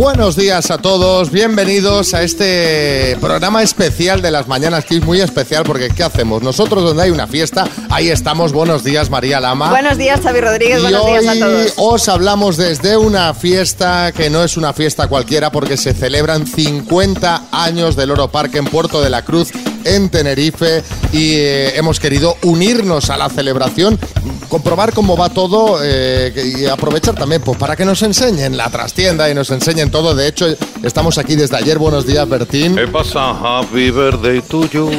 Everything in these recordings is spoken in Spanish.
Buenos días a todos, bienvenidos a este programa especial de las mañanas, que es muy especial porque ¿qué hacemos? Nosotros donde hay una fiesta, ahí estamos. Buenos días, María Lama. Buenos días, Xavi Rodríguez, Y buenos días a hoy todos. os hablamos desde una fiesta que no es una fiesta cualquiera porque se celebran 50 años del Oro Parque en Puerto de la Cruz en Tenerife y eh, hemos querido unirnos a la celebración, comprobar cómo va todo eh, y aprovechar también pues, para que nos enseñen la trastienda y nos enseñen todo. De hecho, estamos aquí desde ayer. Buenos días, Bertín. ¿Qué pasa? Happy birthday to you,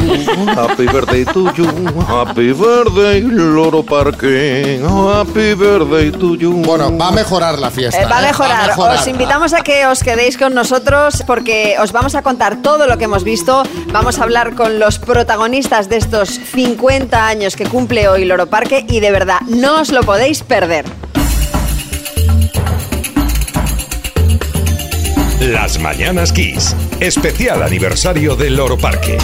happy birthday to you, happy birthday Loro Parque, happy birthday to you. Bueno, va a mejorar la fiesta. Eh, va a ¿eh? mejorar. Os invitamos a que os quedéis con nosotros porque os vamos a contar todo lo que hemos visto. Vamos a hablar con los protagonistas de estos 50 años que cumple hoy Loro Parque y de verdad no os lo podéis perder. Las Mañanas Kiss. Especial aniversario del Loro Parque.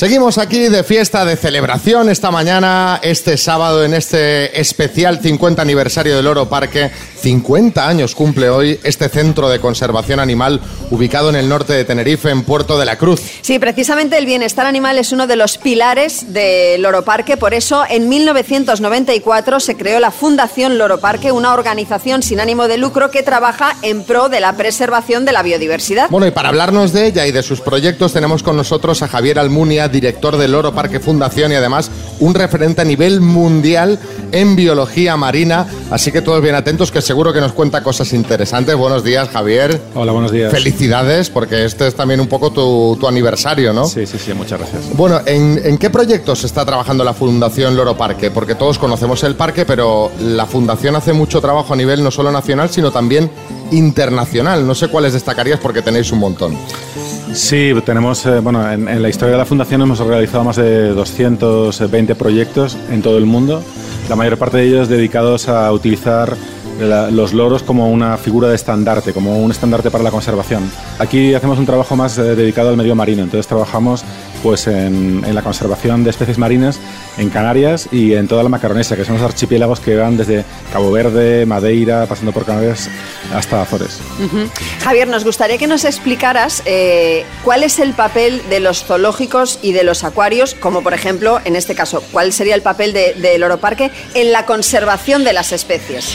Seguimos aquí de fiesta, de celebración esta mañana, este sábado, en este especial 50 aniversario del Oro Parque. 50 años cumple hoy este centro de conservación animal ubicado en el norte de Tenerife, en Puerto de la Cruz. Sí, precisamente el bienestar animal es uno de los pilares del Loro Parque, por eso en 1994 se creó la Fundación Loro Parque, una organización sin ánimo de lucro que trabaja en pro de la preservación de la biodiversidad. Bueno, y para hablarnos de ella y de sus proyectos tenemos con nosotros a Javier Almunia, director del Loro Parque Fundación y además un referente a nivel mundial en biología marina. Así que todos bien atentos, que seguro que nos cuenta cosas interesantes. Buenos días, Javier. Hola, buenos días. Felicidades, porque este es también un poco tu, tu aniversario, ¿no? Sí, sí, sí, muchas gracias. Bueno, ¿en, en qué proyectos está trabajando la Fundación Loro Parque? Porque todos conocemos el parque, pero la Fundación hace mucho trabajo a nivel no solo nacional, sino también internacional. No sé cuáles destacarías porque tenéis un montón. Sí, tenemos, eh, bueno, en, la historia de la Fundación hemos realizado más de 220 proyectos en todo el mundo, la mayor parte de ellos dedicados a utilizar los loros como una figura de estandarte, como un estandarte para la conservación. Aquí hacemos un trabajo más eh, dedicado al medio marino, entonces trabajamos pues en, en la conservación de especies marinas en Canarias y en toda la Macaronesia, que son los archipiélagos que van desde Cabo Verde, Madeira, pasando por Canarias hasta Azores. Javier, nos gustaría que nos explicaras eh, cuál es el papel de los zoológicos y de los acuarios, como por ejemplo, en este caso, cuál sería el papel de- del Oro Parque en la conservación de las especies.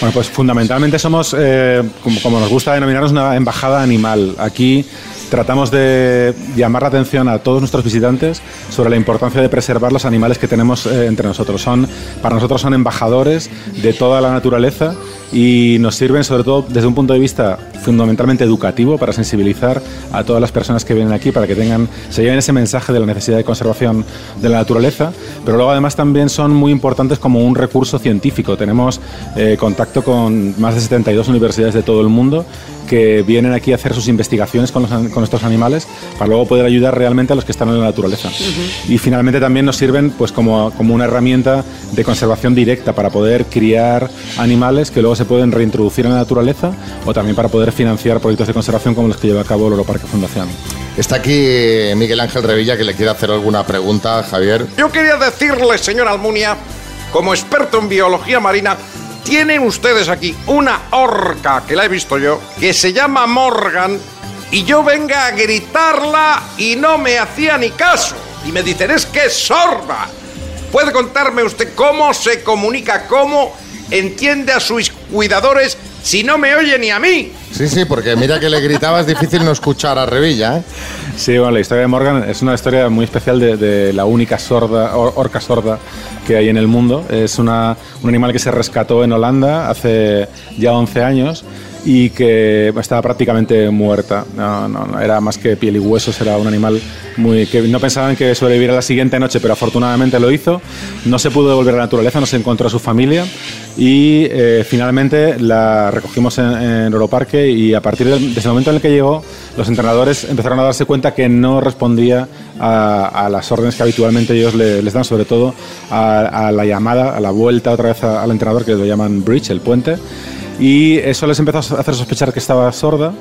Bueno, pues fundamentalmente somos, eh, como, como nos gusta denominarnos, una embajada animal. Aquí tratamos de llamar la atención a todos nuestros visitantes sobre la importancia de preservar los animales que tenemos eh, entre nosotros. Son, para nosotros son embajadores de toda la naturaleza y nos sirven sobre todo desde un punto de vista fundamentalmente educativo para sensibilizar a todas las personas que vienen aquí para que tengan se lleven ese mensaje de la necesidad de conservación de la naturaleza pero luego además también son muy importantes como un recurso científico tenemos eh, contacto con más de 72 universidades de todo el mundo que vienen aquí a hacer sus investigaciones con, los an- con estos animales para luego poder ayudar realmente a los que están en la naturaleza. Y finalmente también nos sirven pues como, como una herramienta de conservación directa para poder criar animales que luego se pueden reintroducir en la naturaleza o también para poder financiar proyectos de conservación como los que lleva a cabo el Europarque Fundación. Está aquí Miguel Ángel Revilla que le quiere hacer alguna pregunta, Javier. Yo quería decirle, señor Almunia, como experto en biología marina, tienen ustedes aquí una orca, que la he visto yo, que se llama Morgan, y yo venga a gritarla y no me hacía ni caso. Y me dicen, es que es sorda. ¿Puede contarme usted cómo se comunica, cómo entiende a sus cuidadores si no me oye ni a mí? Sí, sí, porque mira que le gritaba, es difícil no escuchar a Revilla, ¿eh? Sí, bueno, la historia de Morgan es una historia muy especial de, la única sorda, or- orca sorda que hay en el mundo. Es una, un animal que se rescató en Holanda hace ya 11 años y que estaba prácticamente muerta. No, no, no, era más que piel y huesos, era un animal muy que no pensaban que sobreviviera la siguiente noche, pero afortunadamente lo hizo. No se pudo devolver a la naturaleza, no se encontró a su familia y eh, finalmente la recogimos en, en Europarque y a partir del, desde el momento en el que llegó, los entrenadores empezaron a darse cuenta que no respondía a, a las órdenes que habitualmente ellos le- les dan, sobre todo a, a la llamada, a la vuelta otra vez al entrenador que lo llaman bridge, el puente y eso les empezó a hacer sospechar que estaba sorda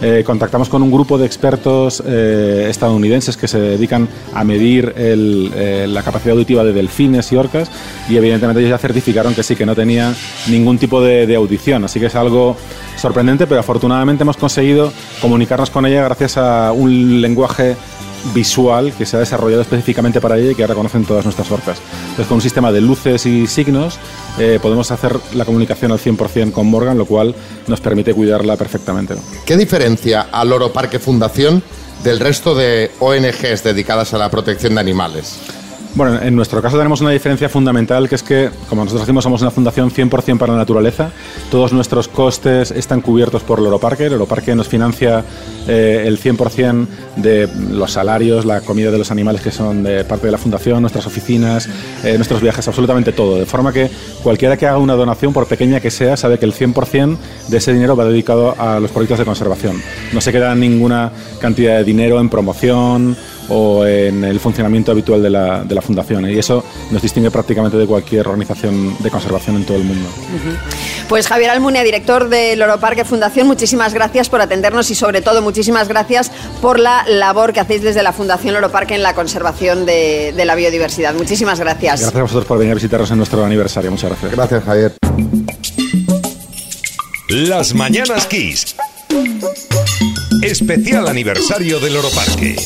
eh, contactamos con un grupo de expertos eh, estadounidenses que se dedican a medir el, eh, la capacidad auditiva de delfines y orcas y evidentemente ellos ya certificaron que sí, que no tenía ningún tipo de, de audición, así que es algo sorprendente, pero afortunadamente hemos conseguido comunicarnos con ella gracias a un lenguaje visual que se ha desarrollado específicamente para ella y que ahora conocen todas nuestras orcas. Entonces, con un sistema de luces y signos eh, podemos hacer la comunicación al 100% con Morgan, lo cual nos permite cuidarla perfectamente. ¿Qué diferencia al Loro Parque Fundación del resto de ONGs dedicadas a la protección de animales? Bueno, en nuestro caso tenemos una diferencia fundamental que es que, como nosotros decimos, somos una fundación 100% para la naturaleza. Todos nuestros costes están cubiertos por Loro Parque. Loro Parque nos financia eh, el 100% de los salarios, la comida de los animales que son de parte de la fundación, nuestras oficinas, eh, nuestros viajes, absolutamente todo. De forma que cualquiera que haga una donación, por pequeña que sea, sabe que el 100% de ese dinero va dedicado a los proyectos de conservación. No se queda ninguna cantidad de dinero en promoción o en el funcionamiento habitual de la, de la fundación. ¿eh? Y eso nos distingue prácticamente de cualquier organización de conservación en todo el mundo. Pues Javier Almunia, director de Loro Parque Fundación, muchísimas gracias por atendernos y sobre todo muchísimas gracias por la labor que hacéis desde la Fundación Loro Parque en la conservación de, de la biodiversidad. Muchísimas gracias. Gracias a vosotros por venir a visitarnos en nuestro aniversario. Muchas gracias. Gracias, Javier. Las Mañanas Kiss. Especial aniversario del Oro Parque.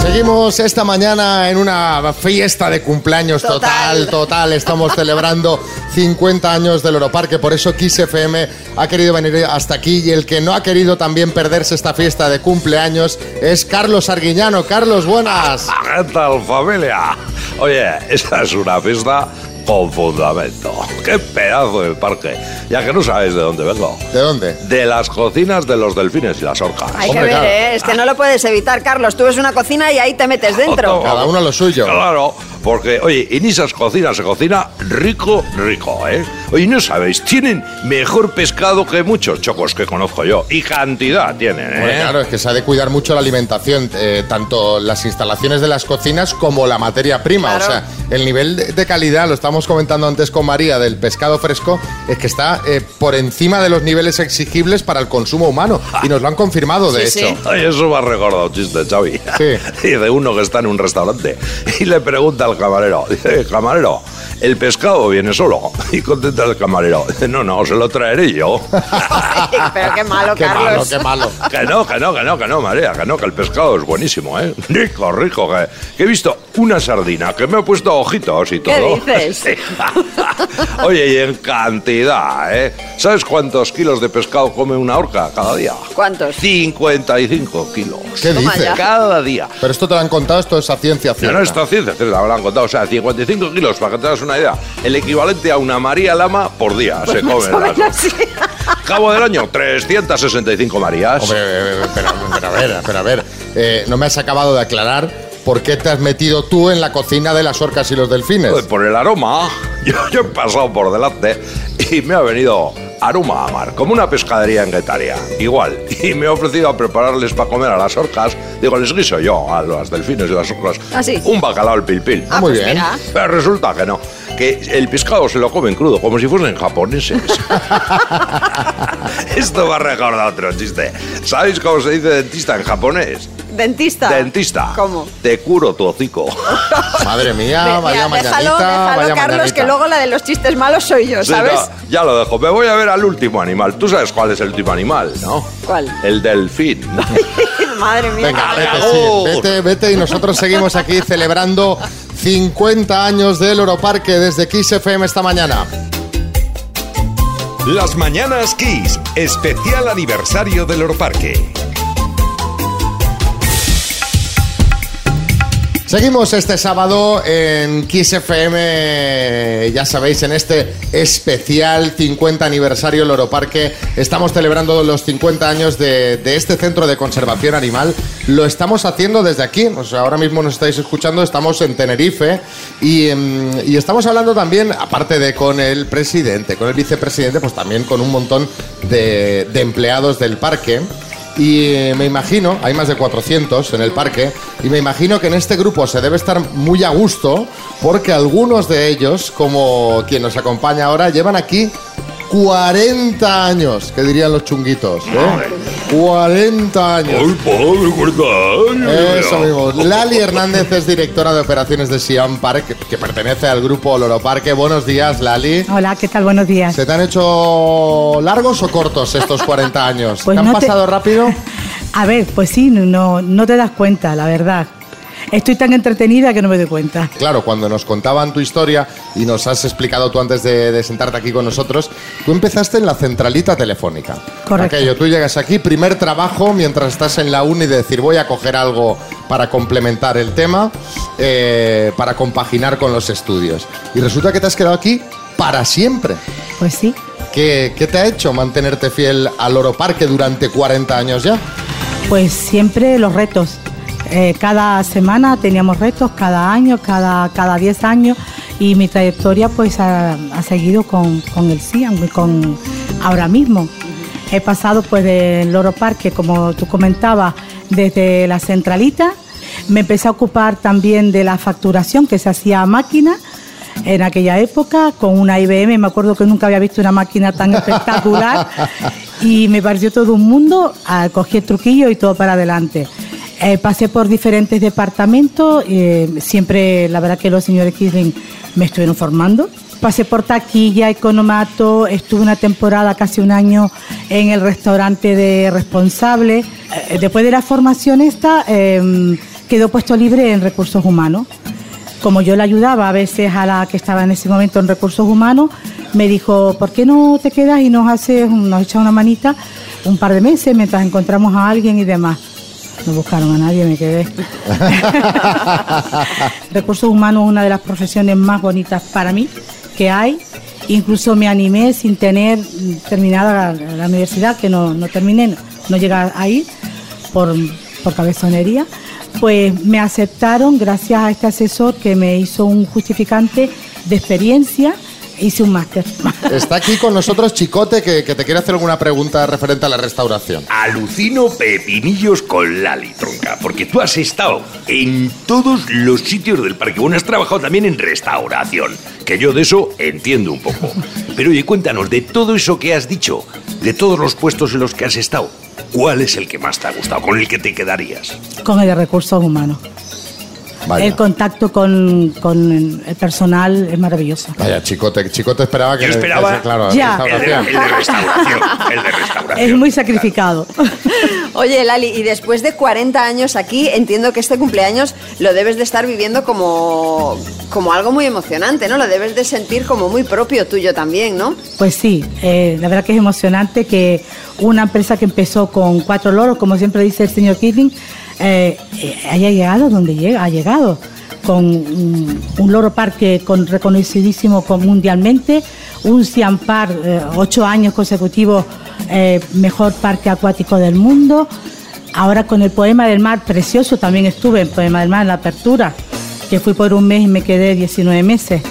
Seguimos esta mañana en una fiesta de cumpleaños total, Total. total. Estamos celebrando 50 años del Europarque, por eso Kiss FM ha querido venir hasta aquí y el que no ha querido también perderse esta fiesta de cumpleaños es Carlos Arguiñano. Carlos, buenas. ¿Qué tal, familia? Oye, esta es una fiesta con fundamento. ¡Qué pedazo de parque! Ya que no sabéis de dónde vengo. ¿De dónde? De las cocinas de los delfines y las orcas. Hay Hombre, que ver, claro. ¿eh? es que no lo puedes evitar, Carlos. Tú ves una cocina y ahí te metes dentro. Cada uno lo suyo. Claro, porque, oye, en esas cocinas se cocina rico, rico, ¿eh? Oye, no sabéis, tienen mejor pescado que muchos chocos que conozco yo. Y cantidad tienen, ¿eh? Hombre, claro, es que se ha de cuidar mucho la alimentación, eh, tanto las instalaciones de las cocinas como la materia prima. Claro. O sea, el nivel de calidad, lo estamos comentando antes con María, del pescado fresco, es que está eh, por encima de los niveles exigibles para el consumo humano. Y nos lo han confirmado, de Sí, hecho. sí. Ay, eso me ha recordado un chiste, Xavi. Sí. Y de uno que está en un restaurante y le pregunta al camarero, dice, camarero, ¿el pescado viene solo? Y contesta el camarero, dice, no, no, se lo traeré yo. Ay, Pero qué malo, Qué malo, Carlos. qué malo. Que no, que no, que no, que no, María, que no, que el pescado es buenísimo, ¿eh? Rico, rico, que, que he visto una sardina que me ha puesto ojitos y ¿Qué todo. dices? Oye, y en cantidad, ¿eh? ¿Sabes cuántos kilos de pescado come una orca cada día? ¿Cuántos? 55 kilos. ¿Qué dices? ya. Cada día. Pero esto te lo han contado, esto es a ciencia No, cierta. no, esta ciencia, te la habrán contado. O sea, 55 kilos, para que te hagas una idea. El equivalente a una María Lama por día se come. Más o las- menos, sí. Cabo del año, 365 Marías. Hombre, eh, pero, pero a ver, pero a ver, eh, no me has acabado de aclarar por qué te has metido tú en la cocina de las orcas y los delfines. Pues por el aroma, yo, yo he pasado por delante y me ha venido aroma a mar, como una pescadería en Guetaria, igual. Y me ha ofrecido a prepararles para comer a las orcas. Digo, les guiso yo a los delfines y las orcas ¿Ah, sí? un bacalao al pil pil. Ah, Muy pues bien. mira. Pero resulta que no, que el pescado se lo comen crudo, como si fuesen japoneses. Esto me ha recordado otro chiste. ¿Sabéis cómo se dice dentista en japonés? Dentista. Dentista. ¿Cómo? Te curo tu hocico. Madre mía, Ve- vaya mañanita, déjalo, déjalo, vaya Carlos, mañanita. que luego la de los chistes malos soy yo, Sí, ¿sabes? no, ya lo dejo. Me voy a ver al último animal. Tú sabes cuál es el último animal, ¿no? ¿Cuál? El delfín. Madre mía. Venga, vete, sí, vete, vete y nosotros seguimos aquí celebrando 50 años del Oroparque desde Kiss FM esta mañana. Las Mañanas Kiss. Especial aniversario del Oro Seguimos este sábado en Kiss FM, ya sabéis, en este especial 50 aniversario del Oroparque. Estamos celebrando los 50 años de, este centro de conservación animal. Lo estamos haciendo desde aquí. Ahora mismo nos estáis escuchando, estamos en Tenerife y, em, y estamos hablando también, aparte de con el presidente, con el vicepresidente, pues también con un montón de empleados del parque. Y eh, me imagino, hay más de 400 en el parque, y me imagino que en este grupo se debe estar muy a gusto porque algunos de ellos, como quien nos acompaña ahora, llevan aquí 40 años, que dirían los chunguitos. ¿eh? 40 años. ¡Ay, padre, 40 años! Eso mismo. Lali Hernández es directora de operaciones de Siam Park, que, que pertenece al grupo Loro Parque. Buenos días, Lali. Hola, ¿qué tal? Buenos días. ¿Se te han hecho largos o cortos estos 40 años? Pues ¿Te han no te- pasado rápido? A ver, pues sí, no, no te das cuenta, la verdad. Estoy tan entretenida que no me doy cuenta. Claro, cuando nos contaban tu historia y nos has explicado tú antes de, de sentarte aquí con nosotros, tú empezaste en la centralita telefónica. Correcto. Aquello, tú llegas aquí, primer trabajo mientras estás en la uni de decir voy a coger algo para complementar el tema, eh, para compaginar con los estudios. Y resulta que te has quedado aquí para siempre. Pues sí. ¿Qué, qué te ha hecho mantenerte fiel al Loro Parque durante 40 años ya? Pues siempre los retos. Eh, cada semana teníamos retos, cada año, cada, cada 10 años y mi trayectoria pues ha, ha seguido con, con el CIAM, con ahora mismo. He pasado pues del Loro Parque, como tú comentabas, desde la centralita. Me empecé a ocupar también de la facturación que se hacía a máquina en aquella época con una IBM. Me acuerdo que nunca había visto una máquina tan espectacular y me pareció todo un mundo. Ah, Cogí el truquillo y todo para adelante. Eh, pasé por diferentes departamentos, eh, siempre la verdad que los señores Kisling me estuvieron formando. Pasé por taquilla, economato, estuve una temporada, casi un año, en el restaurante de responsable. Eh, después de la formación esta, eh, quedó puesto libre en recursos humanos como yo le ayudaba a veces a la que estaba en ese momento en recursos humanos, me dijo, ¿por qué no te quedas y nos haces, nos echas una manita un par de meses mientras encontramos a alguien y demás? No buscaron a nadie, me quedé. recursos humanos es una de las profesiones más bonitas para mí que hay. Incluso me animé sin tener terminada la, la universidad, que no, no terminé, no, no llegué a ir por, por cabezonería pues me aceptaron gracias a este asesor que me hizo un justificante de experiencia, hice un máster. Está aquí con nosotros Chicote, que, que te quiere hacer alguna pregunta referente a la restauración. Alucino pepinillos con Lali, tronca, porque tú has estado en todos los sitios del parque. Bueno, has trabajado también en restauración, que yo de eso entiendo un poco. Pero oye, cuéntanos, de todo eso que has dicho, de todos los puestos en los que has estado, ¿cuál es el que más te ha gustado, con el que te quedarías? Con el de recursos humanos. Vaya. El contacto con, con el personal es maravilloso. Vaya, Chicote, Chicote esperaba que... Yo esperaba- que- claro, Ya. El de, restauración. el de restauración, el de restauración. Es muy sacrificado. Oye, Lali, y después de 40 años aquí, entiendo que este cumpleaños lo debes de estar viviendo como, como algo muy emocionante, ¿no? Lo debes de sentir como muy propio tuyo también, ¿no? Pues sí, eh, la verdad que es emocionante que una empresa que empezó con cuatro loros, como siempre dice el señor Kitling, eh, haya llegado donde llega, ha llegado, con un, un loro parque con, reconocidísimo con- mundialmente, un Park, eh, ocho años consecutivos, eh, mejor parque acuático del mundo. Ahora con el Poema del Mar, precioso, también estuve en Poema del Mar en la apertura, que fui por un mes y me quedé 19 meses.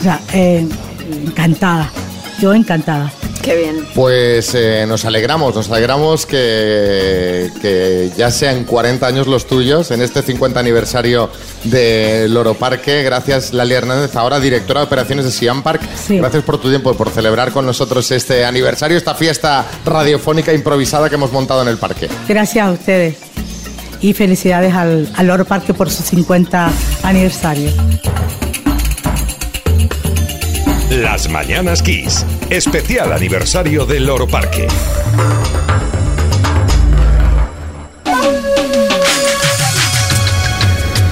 O sea, encantada, yo encantada. Qué bien. Pues eh, nos alegramos, nos alegramos que, que ya sean 40 años los tuyos en este 50 aniversario de Loro Parque. Gracias, Lali Hernández, ahora directora de operaciones de Siam Park. Sí. Gracias por tu tiempo y por celebrar con nosotros este aniversario, esta fiesta radiofónica improvisada que hemos montado en el parque. Gracias a ustedes y felicidades al, al Loro Parque por su 50 aniversario. Las Mañanas Kiss. Especial aniversario del Loro Parque.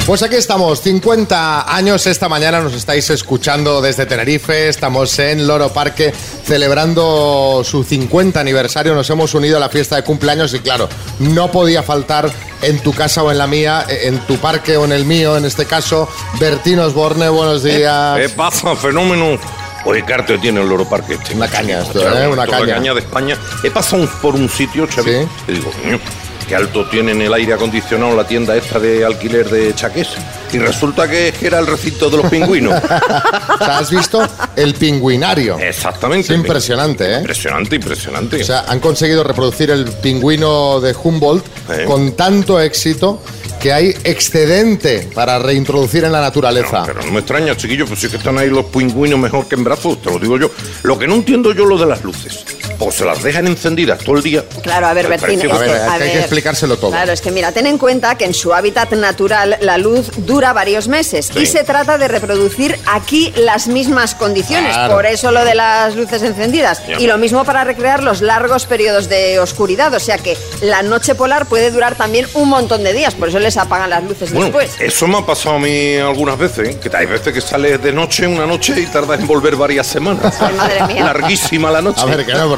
Pues aquí estamos, 50 años esta mañana nos estáis escuchando desde Tenerife, estamos en Loro Parque celebrando su 50 aniversario, nos hemos unido a la fiesta de cumpleaños y claro, no podía faltar en tu casa o en la mía, en tu parque o en el mío, en este caso, Bertín Osborne, buenos días. ¿Qué pasa, fenómeno? Oye, ¿qué arte tiene el Loro Parque este? Una caña esto, ¿eh? Una es caña. De España. He pasado por un sitio, Xavi, Sí. y digo, coño, qué alto tienen el aire acondicionado la tienda esta de alquiler de chaqués. y resulta que, era el recinto de los pingüinos. Has visto el pingüinario. Exactamente. Es impresionante, ¿eh? Impresionante, impresionante. O sea, han conseguido reproducir el pingüino de Humboldt con tanto éxito que hay excedente para reintroducir en la naturaleza. Pero no me extraña, chiquillos, pues sí que están ahí los pingüinos mejor que en brazos, te lo digo yo. Lo que no entiendo yo lo de las luces. Pues se las dejan encendidas todo el día. Claro, a ver, Bertín, A ver, hay a que- hay que explicárselo todo. Claro, es que mira, ten en cuenta que en su hábitat natural la luz dura varios meses Sí. y se trata de reproducir aquí las mismas condiciones. Claro. Por eso lo de las luces encendidas. Y lo mismo para recrear los largos periodos de oscuridad. O sea que la noche polar puede durar también un montón de días. Por eso les apagan las luces Bueno, después. eso me ha pasado a mí algunas veces, ¿eh? que hay veces que sales de noche una noche y tardas en volver varias semanas. Ay, madre mía. Larguísima la noche. A ver, que no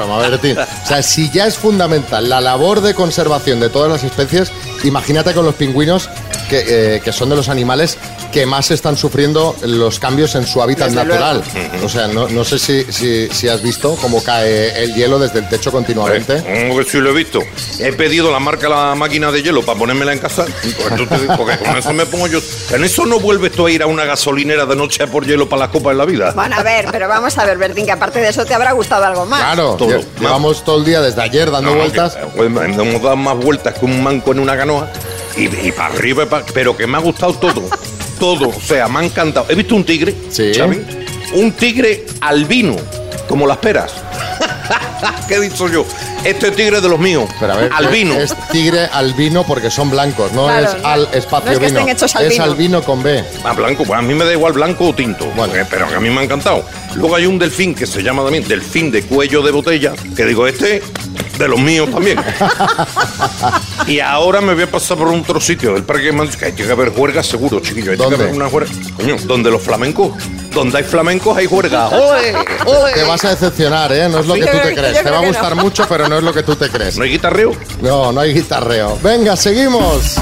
O sea, si ya es fundamental la labor de conservación de todas las especies, imagínate con los pingüinos, que, eh, que son de los animales que más están sufriendo los cambios en su hábitat Desde natural. O sea, no, no sé si, si, si has visto cómo cae el hielo desde el techo continuamente. Como que sí lo he visto. He pedido la marca la máquina de hielo para ponérmela en casa. Pues porque con eso me pongo yo. En eso no vuelves tú a ir a una gasolinera de noche a por hielo para las copas en la vida. Bueno, a ver, pero vamos a ver, Bertín, que aparte de eso te habrá gustado algo más. Claro, Todo. lle- llevamos todo el día desde ayer dando No, no, vueltas. que, pues, hemos dado más vueltas que un manco en una canoa. Y, y para arriba, y pa- pero que me ha gustado todo. todo. O sea, me ha encantado. He visto un tigre, Sí. Un tigre albino, como las peras. ¿Qué he dicho yo? Este tigre de los míos. Pero a ver, albino. Es tigre albino porque son blancos, no Claro, es no- al espacio no es que vino. es albino. albino con B. Ah, blanco, pues a mí me da igual blanco o tinto. Bueno. Eh, pero a mí me ha encantado. Luego hay un delfín que se llama también delfín de cuello de botella, que digo, este de los míos también. y ahora me voy a pasar por otro sitio del parque de Madrid, que hay que haber juergas seguro, chiquillo. Hay que ¿Dónde? haber una juerga. Coño, donde los flamencos, donde hay flamencos hay juerga. ¡Ole! ¡Ole! Te vas a decepcionar, ¿eh? No es lo que tú te crees. Te va a gustar mucho, pero no es lo que tú te crees. ¿No hay guitarreo? No, no hay guitarreo. Venga, seguimos.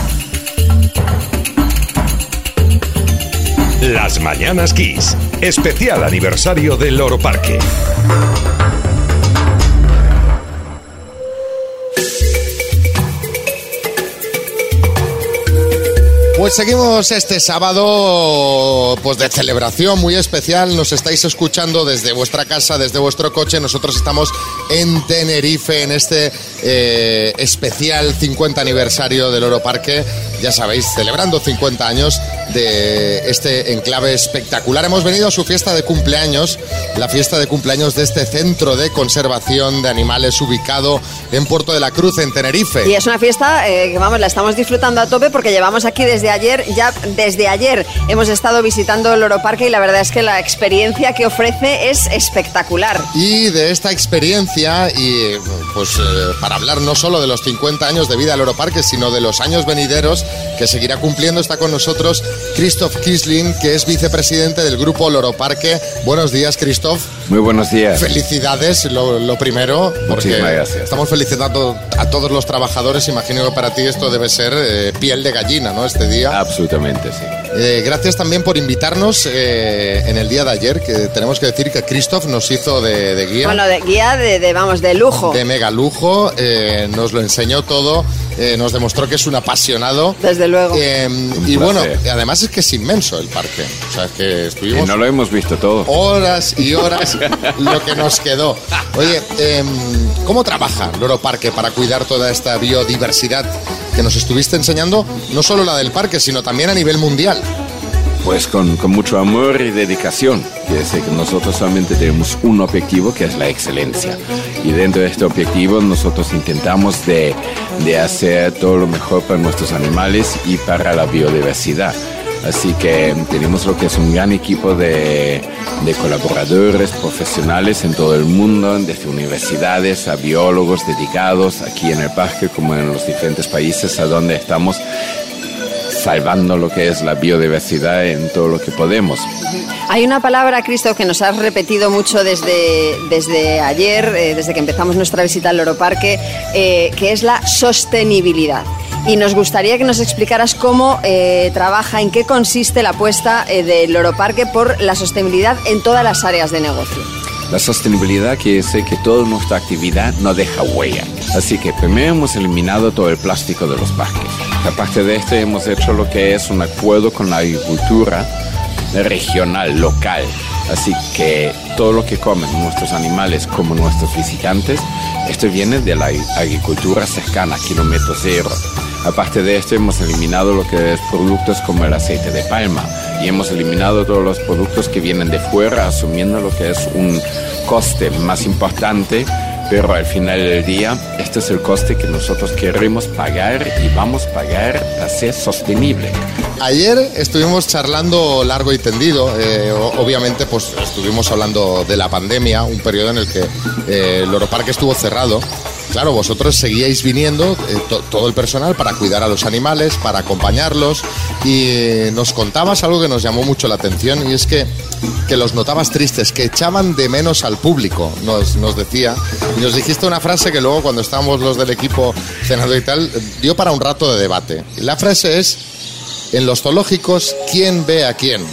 Las Mañanas Kiss. Especial aniversario del Loro Parque. Pues seguimos este sábado pues de celebración muy especial. Nos estáis escuchando desde vuestra casa, desde vuestro coche. Nosotros estamos en Tenerife en este eh, especial 50 aniversario del Oro Parque. Ya sabéis, celebrando 50 años de este enclave espectacular. Hemos venido a su fiesta de cumpleaños, la fiesta de cumpleaños de este centro de conservación de animales ubicado en Puerto de la Cruz, en Tenerife. Y es una fiesta eh, que vamos, la estamos disfrutando a tope porque llevamos aquí desde ayer, ya desde ayer hemos estado visitando el Oro Parque y la verdad es que la experiencia que ofrece es espectacular. Y de esta experiencia, y pues eh, para hablar no solo de los 50 años de vida del Europarque, sino de los años venideros que seguirá cumpliendo, está con nosotros Christoph Kisling, que es vicepresidente del grupo Loro Parque. Buenos días, Christoph. Muy buenos días. Felicidades, lo, lo primero, porque estamos felicitando a todos los trabajadores. Imagino que para ti esto debe ser eh, piel de gallina, ¿no? Este día. Absolutamente, sí. Eh, gracias también por invitarnos eh, en el día de ayer, que tenemos que decir que Christoph nos hizo de, de guía Bueno, de guía de, de, vamos, de lujo. de mega lujo, eh, nos lo enseñó todo, eh, nos demostró que es un apasionado. Desde luego. Eh, y placer. bueno, además es que es inmenso el parque. O sea, es que Y estuvimos no lo hemos visto todo. horas y horas lo que nos quedó. Oye, eh, ¿cómo trabaja Loro Parque para cuidar toda esta biodiversidad que nos estuviste enseñando? No solo la del parque, sino también a nivel mundial. Pues con, con mucho amor y dedicación. Quiere decir que nosotros solamente tenemos un objetivo que es la excelencia. Y dentro de este objetivo nosotros intentamos de, de hacer todo lo mejor para nuestros animales y para la biodiversidad. Así que tenemos lo que es un gran equipo de, de colaboradores profesionales en todo el mundo, desde universidades a biólogos dedicados aquí en el parque como en los diferentes países a donde estamos salvando lo que es la biodiversidad en todo lo que podemos. Hay una palabra, Cristo, que nos has repetido mucho desde, desde ayer, eh, desde que empezamos nuestra visita al Loro Parque, eh, que es la sostenibilidad. Y nos gustaría que nos explicaras cómo eh, trabaja, en qué consiste la apuesta eh, del Loro Parque por la sostenibilidad en todas las áreas de negocio. La sostenibilidad quiere decir que toda nuestra actividad no deja huella. Así que primero hemos eliminado todo el plástico de los parques. Aparte de esto hemos hecho lo que es un acuerdo con la agricultura regional, local. Así que todo lo que comen nuestros animales como nuestros visitantes, esto viene de la agricultura cercana, kilómetro cero. Aparte de esto, hemos eliminado lo que es productos como el aceite de palma y hemos eliminado todos los productos que vienen de fuera, asumiendo lo que es un coste más importante pero al final del día, este es el coste que nosotros queremos pagar y vamos a pagar a ser sostenible. Ayer estuvimos charlando largo y tendido, eh, obviamente pues estuvimos hablando de la pandemia, un periodo en el que eh, el Oroparque estuvo cerrado claro, vosotros seguíais viniendo, eh, todo el personal, para cuidar a los animales, para acompañarlos, y eh, nos contabas algo que nos llamó mucho la atención, y es que, que los notabas tristes, que echaban de menos al público, nos, nos decía, y nos dijiste una frase que luego cuando estábamos los del equipo cenando y tal, dio para un rato de debate. La frase es, en los zoológicos, ¿quién ve a quién?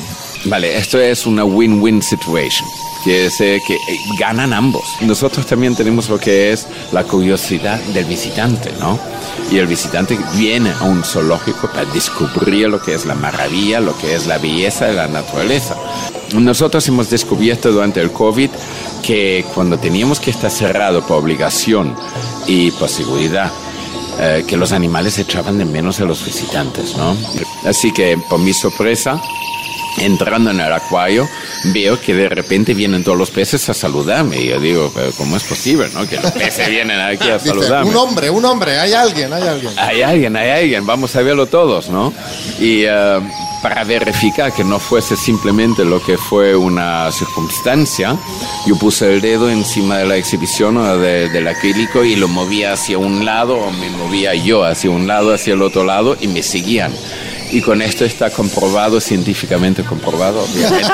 Vale, esto es una win-win situation que es que eh, ganan ambos. Nosotros también tenemos lo que es la curiosidad del visitante, ¿no? Y el visitante viene a un zoológico para descubrir lo que es la maravilla, lo que es la belleza de la naturaleza. Nosotros hemos descubierto durante el COVID que cuando teníamos que estar cerrado por obligación y por seguridad, eh, que los animales echaban de menos a los visitantes, ¿no? Así que, por mi sorpresa, entrando en el acuario, veo que de repente vienen todos los peces a saludarme. Y yo digo, pero ¿cómo es posible, no? Que los peces vienen aquí a saludarme. un hombre, un hombre, hay alguien, hay alguien. Hay alguien, hay alguien, vamos a verlo todos, ¿no? Y eh, para verificar que no fuese simplemente lo que fue una circunstancia, yo puse el dedo encima de la exhibición del acrílico y lo movía hacia un lado o me movía yo hacia un lado, hacia el otro lado y me seguían y con esto está comprobado, científicamente comprobado, obviamente,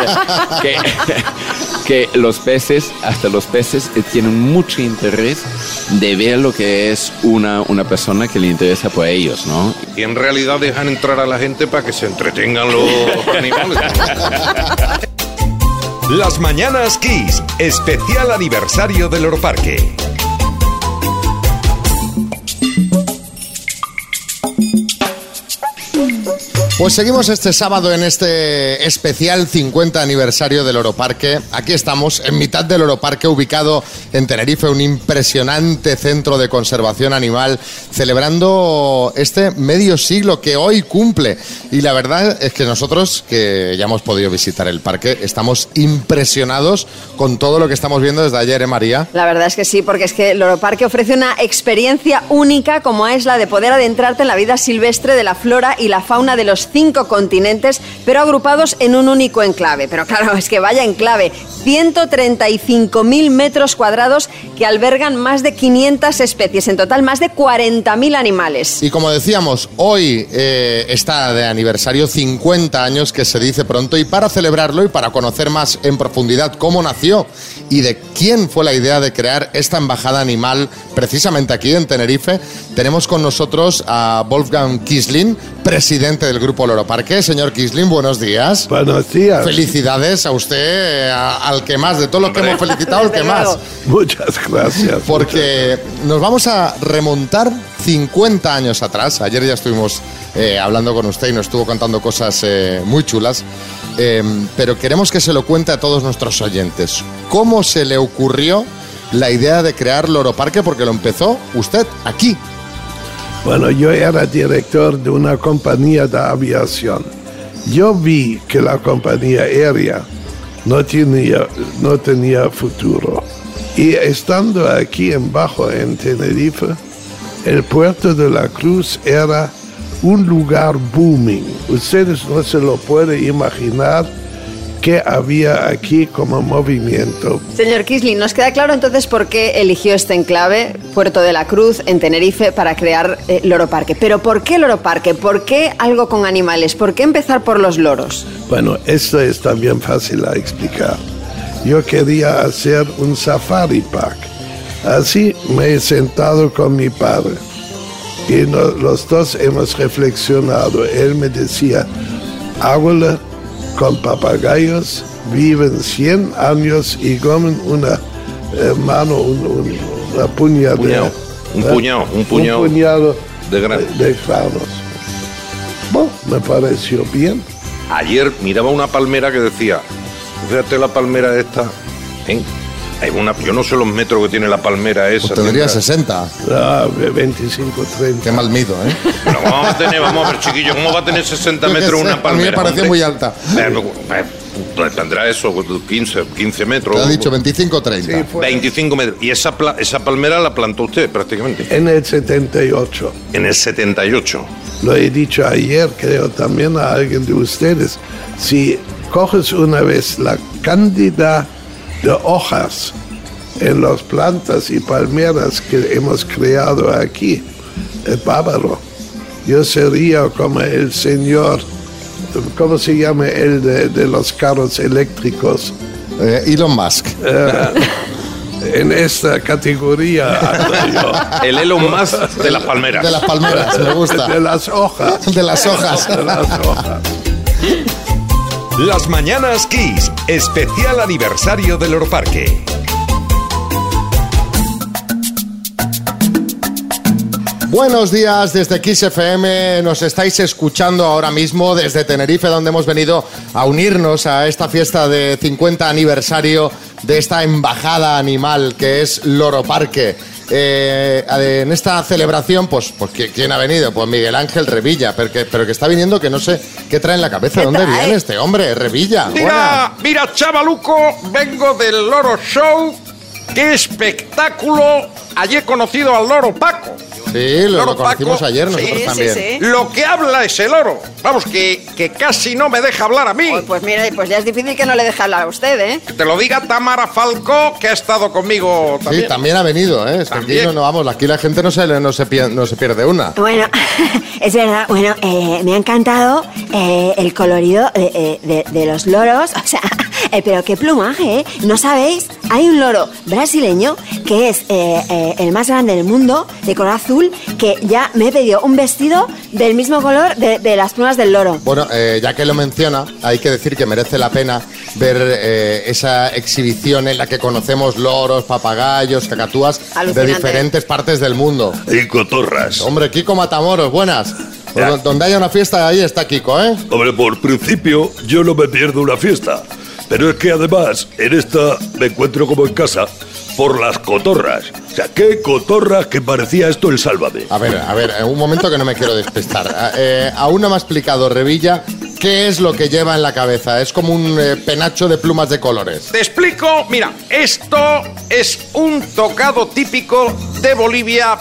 que, los peces, hasta los peces, eh, tienen mucho interés de ver lo que es una, una persona que le interesa por ellos, ¿no? Y en realidad dejan entrar a la gente para que se entretengan los animales. Las Mañanas Kiss, especial aniversario del Oroparque. Pues seguimos este sábado en este especial 50 aniversario del Oroparque. Aquí estamos, en mitad del Oroparque, ubicado en Tenerife, un impresionante centro de conservación animal, celebrando este medio siglo que hoy cumple. Y la verdad es que nosotros, que ya hemos podido visitar el parque, estamos impresionados con todo lo que estamos viendo desde ayer, ¿eh, María? La verdad es que sí, porque es que el Oroparque ofrece una experiencia única como es la de poder adentrarte en la vida silvestre de la flora y la fauna de los cinco continentes, pero agrupados en un único enclave. Pero claro, es que vaya enclave, 135.000 metros cuadrados que albergan más de 500 especies, en total más de 40.000 animales. Y como decíamos, hoy eh, está de aniversario 50 años que se dice pronto y para celebrarlo y para conocer más en profundidad cómo nació y de quién fue la idea de crear esta embajada animal precisamente aquí en Tenerife, tenemos con nosotros a Wolfgang Kisling, presidente del grupo Loro Parque. Señor Kisling, buenos días. Buenos días. Felicidades a usted, al que más, de todos los que hemos felicitado, al que más. Muchas gracias. Porque nos vamos a remontar 50 años atrás. Ayer ya estuvimos eh, hablando con usted y nos estuvo contando cosas eh, muy chulas. Eh, pero queremos que se lo cuente a todos nuestros oyentes. ¿Cómo se le ocurrió la idea de crear Loro Parque? Porque lo empezó usted aquí, bueno, yo era director de una compañía de aviación. Yo vi que la compañía aérea no tenía, no tenía futuro. Y estando aquí en Bajo, en Tenerife, el puerto de la Cruz era un lugar booming. Ustedes no se lo pueden imaginar qué había aquí como movimiento. Señor Kisling, nos queda claro entonces por qué eligió este enclave, Puerto de la Cruz, en Tenerife, para crear eh, Loro Parque. Pero ¿por qué Loro Parque? ¿Por qué algo con animales? ¿Por qué empezar por los loros? Bueno, esto es también fácil a explicar. Yo quería hacer un safari park. Así me he sentado con mi padre y los dos hemos reflexionado. Él me decía, hágalo con papagayos viven 100 años y comen una eh, mano, un, un- una puña de- Puñado. Un ¿eh? puñado, un puñado un puñado de gran- de granos. Bueno, me pareció bien. Ayer miraba una palmera que decía, fíjate la palmera esta, ¿eh? Hay una, yo no sé los metros que tiene la palmera esa. Pues tendría tendrá- 60. Ah, 25, 30. Qué mal mido, ¿eh? Pero ¿cómo va a tener, vamos a ver, chiquillo, cómo va a tener 60 Yo qué metros una a mí me palmera? pareció hombre? muy alta. Eh, pues tendrá eso, 15, 15 metros. Te ha dicho 25 30. Sí, fue 25 metros. Y esa, pla- esa palmera la plantó usted prácticamente. en el 78. En el 78. Lo he dicho ayer, creo también a alguien de ustedes. Si coges una vez la cantidad de hojas en las plantas y palmeras que hemos creado aquí, es bárbaro. Yo sería como el señor, ¿cómo se llama el de, de los carros eléctricos? Eh, Elon Musk. En esta categoría yo. El Elon Musk de las palmeras. De las palmeras, me gusta. De las hojas. De las hojas. De las hojas. Las Mañanas Kiss, especial aniversario del Loro Parque. Buenos días desde Kiss FM. Nos estáis escuchando ahora mismo desde Tenerife, donde hemos venido a unirnos a esta fiesta de 50 aniversario de esta embajada animal que es Loro Parque. Eh, en esta celebración, pues, pues ¿qui- ¿quién ha venido? Pues Miguel Ángel Revilla, pero que, pero que está viniendo que no sé qué trae en la cabeza. ¿Qué ¿Dónde trae? viene este hombre? Revilla. Mira, mira, chavaluco, vengo del Loro Show. ¡Qué espectáculo! Ayer he conocido al Loro Paco. Sí, lo, lo conocimos Paco. ayer nosotros sí, también. sí. Lo que habla es el oro. Vamos, que, que casi no me deja hablar a mí. Pues, pues mira, pues ya es difícil que no le deje hablar a usted, ¿eh? Que te lo diga Tamara Falcó, que ha estado conmigo también. Sí, también ha venido, ¿eh? Es que aquí También. no, no, vamos, aquí la gente no se, no se, pie- no se pierde una. Bueno, es verdad, bueno, eh, me ha encantado eh, el colorido de, eh, de- de los loros, o sea, eh, pero qué plumaje, ¿eh? ¿No sabéis? Hay un loro brasileño que es eh, eh, el más grande del mundo, de color azul, que ya me he pedido un vestido del mismo color de, de las plumas del loro. Bueno, eh, ya que lo menciona, hay que decir que merece la pena ver eh, esa exhibición en la que conocemos loros, papagayos, cacatúas de diferentes partes del mundo. Y cotorras. Hombre, Kiko Matamoros, buenas. Pues donde haya una fiesta, ahí está Kiko, ¿eh? Hombre, por principio yo no me pierdo una fiesta. Pero es que además en esta me encuentro como en casa por las cotorras. O sea, qué cotorras que parecía esto el sálvame. A ver, a ver, un momento que no me quiero despistar. Ah, eh, aún no me ha explicado Revilla qué es lo que lleva en la cabeza. Es como un eh, penacho de plumas de colores. Te explico, mira, esto es un tocado típico de Bolivia,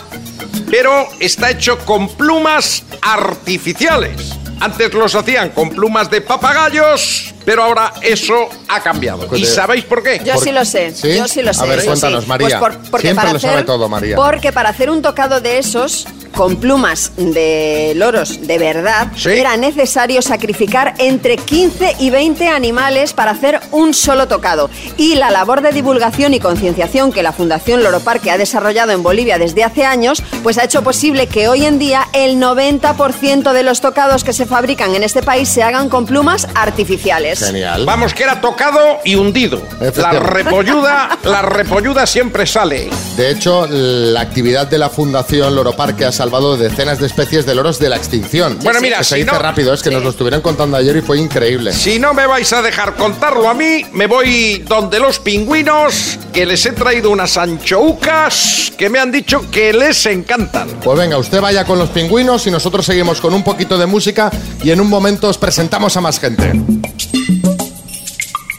pero está hecho con plumas artificiales. Antes los hacían con plumas de papagayos, pero ahora eso ha cambiado. Pues ¿Y sabéis por qué? Yo ¿Por- sí lo sé. sí? Yo sí lo sé. A ver, cuéntanos, sí. María. Pues por- porque Siempre para lo sabe hacer- todo, María. Porque para hacer un tocado de esos con plumas de loros de verdad Sí. era necesario sacrificar entre 15 y 20 animales para hacer un solo tocado. Y la labor de divulgación y concienciación que la Fundación Loro Parque ha desarrollado en Bolivia desde hace años, pues ha hecho posible que hoy en día el 90% de los tocados que se fabrican en este país se hagan con plumas artificiales. Genial. Vamos, que era tocado y hundido. La repolluda, la repolluda siempre sale. De hecho, la actividad de la Fundación Loro Parque ha salvado decenas de especies de loros de la extinción. Bueno, mira, Que se si dice no- rápido, es que nos lo estuvieron contando ayer y fue increíble. Si no me vais a dejar contarlo a mí, me voy donde los pingüinos, que les he traído unas anchoucas que me han dicho que les encantan. Pues venga, usted vaya con los pingüinos y nosotros seguimos con un poquito de música y en un momento os presentamos a más gente.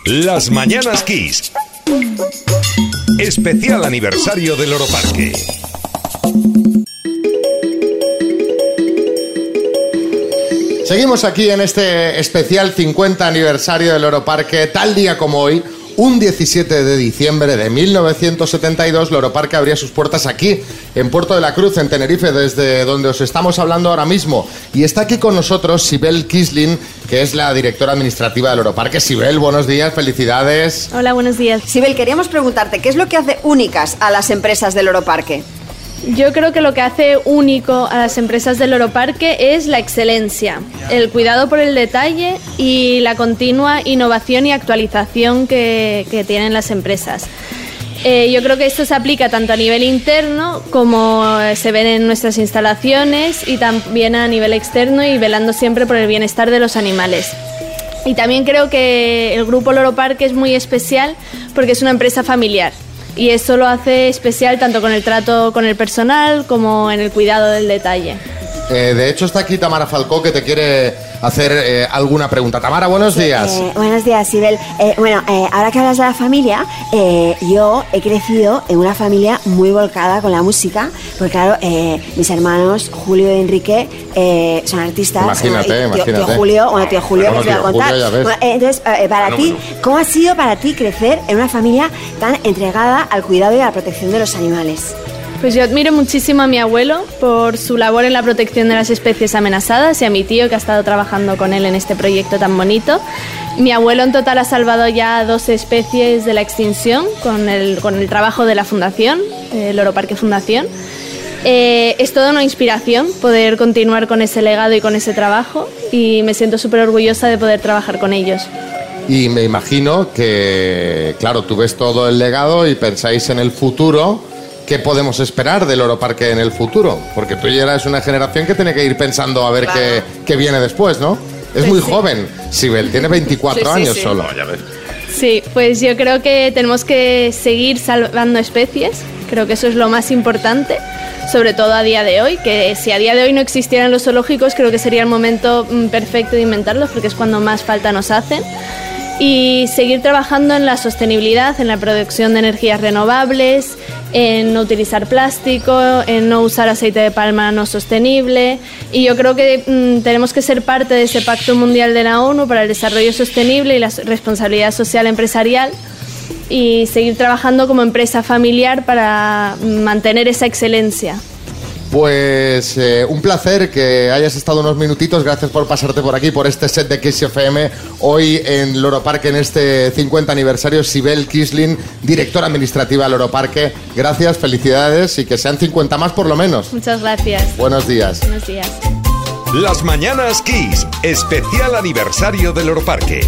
Las Mañanas Kiss. Especial aniversario del Loro Parque. Seguimos aquí en este especial 50 aniversario del Loro Parque, tal día como hoy. Un 17 de diciembre de 1972, Loro Parque abría sus puertas aquí, en Puerto de la Cruz, en Tenerife, desde donde os estamos hablando ahora mismo. Y está aquí con nosotros Sibel Kisling, que es la directora administrativa del Loro Parque. Sibel, buenos días, felicidades. Hola, buenos días. Sibel, queríamos preguntarte, ¿qué es lo que hace únicas a las empresas del Oro Parque? Yo creo que lo que hace único a las empresas del Loro Parque es la excelencia, el cuidado por el detalle y la continua innovación y actualización que, que tienen las empresas. Eh, yo creo que esto se aplica tanto a nivel interno como se ven en nuestras instalaciones y también a nivel externo y velando siempre por el bienestar de los animales. Y también creo que el grupo Loro Parque es muy especial porque es una empresa familiar y eso lo hace especial tanto con el trato con el personal como en el cuidado del detalle. Eh, de hecho, está aquí Tamara Falcó que te quiere hacer eh, alguna pregunta. Tamara, buenos días. Eh, buenos días, Sibel. Bueno, ahora que hablas de la familia, yo he crecido en una familia muy volcada con la música, porque claro, mis hermanos Julio y Enrique son artistas. Imagínate, Eh, tío, imagínate. tío Julio, bueno, tío Julio, Bueno, os voy a contar. Julio. Bueno, entonces, para ti, ¿cómo ha sido para ti crecer en una familia tan entregada al cuidado y a la protección de los animales? Pues yo admiro muchísimo a mi abuelo por su labor en la protección de las especies amenazadas y a mi tío que ha estado trabajando con él en este proyecto tan bonito. Mi abuelo en total ha salvado ya 12 especies de la extinción con el, con el trabajo de la Fundación, el Loro Parque Fundación. Eh, es toda una inspiración poder continuar con ese legado y con ese trabajo y me siento súper orgullosa de poder trabajar con ellos. Y me imagino que, claro, tú ves todo el legado y pensáis en el futuro. ¿Qué podemos esperar del Oro Parque en el futuro? Porque tú ya eres una generación que tiene que ir pensando a ver qué, qué viene después, ¿no? Es Pues muy sí. joven, Sibel, tiene 24 Sí, años sí. solo. Sí, pues yo creo que tenemos que seguir salvando especies, creo que eso es lo más importante, sobre todo a día de hoy, que si a día de hoy no existieran los zoológicos, creo que sería el momento mm, perfecto de inventarlos, porque es cuando más falta nos hacen. Y seguir trabajando en la sostenibilidad, en la producción de energías renovables, en no utilizar plástico, en no usar aceite de palma no sostenible. Y yo creo que mm, tenemos que ser parte de ese Pacto Mundial de la ONU para el Desarrollo Sostenible y la responsabilidad social empresarial y seguir trabajando como empresa familiar para mantener esa excelencia. Pues eh, un placer que hayas estado unos minutitos. Gracias por pasarte por aquí, por este set de Kiss FM. Hoy en Loro Parque, en este 50 aniversario, Sibel Kisling, directora administrativa de Loro Parque. Gracias, felicidades y que sean 50 más por lo menos. Muchas gracias. Buenos días. Buenos días. Las Mañanas Kiss, especial aniversario del Loro Parque.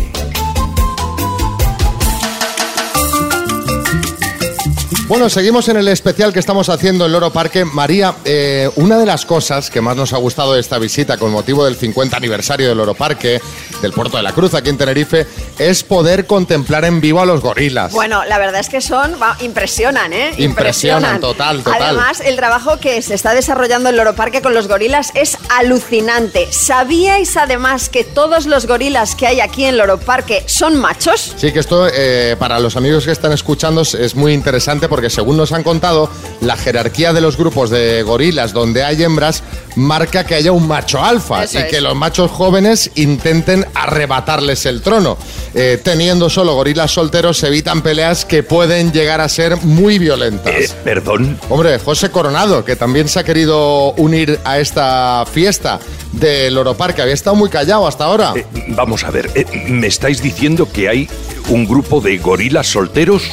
Bueno, seguimos en el especial que estamos haciendo en Loro Parque. María, eh, una de las cosas que más nos ha gustado de esta visita con motivo del 50 aniversario del Loro Parque, del Puerto de la Cruz, aquí en Tenerife, es poder contemplar en vivo a los gorilas. Bueno, la verdad es que son, va, impresionan, ¿eh? Impresionan, total, total. Además, el trabajo que se está desarrollando en Loro Parque con los gorilas es alucinante. ¿Sabíais además que todos los gorilas que hay aquí en Loro Parque son machos? Sí, que esto eh, para los amigos que están escuchando es- es muy interesante porque según nos han contado, la jerarquía de los grupos de gorilas donde hay hembras marca que haya un macho alfa Eso y es. que los machos jóvenes intenten arrebatarles el trono. Eh, teniendo solo gorilas solteros se evitan peleas que pueden llegar a ser muy violentas. Eh, perdón. Hombre, José Coronado, que también se ha querido unir a esta fiesta del Loro Parque, había estado muy callado hasta ahora. Eh, vamos a ver, eh, ¿me estáis diciendo que hay un grupo de gorilas solteros?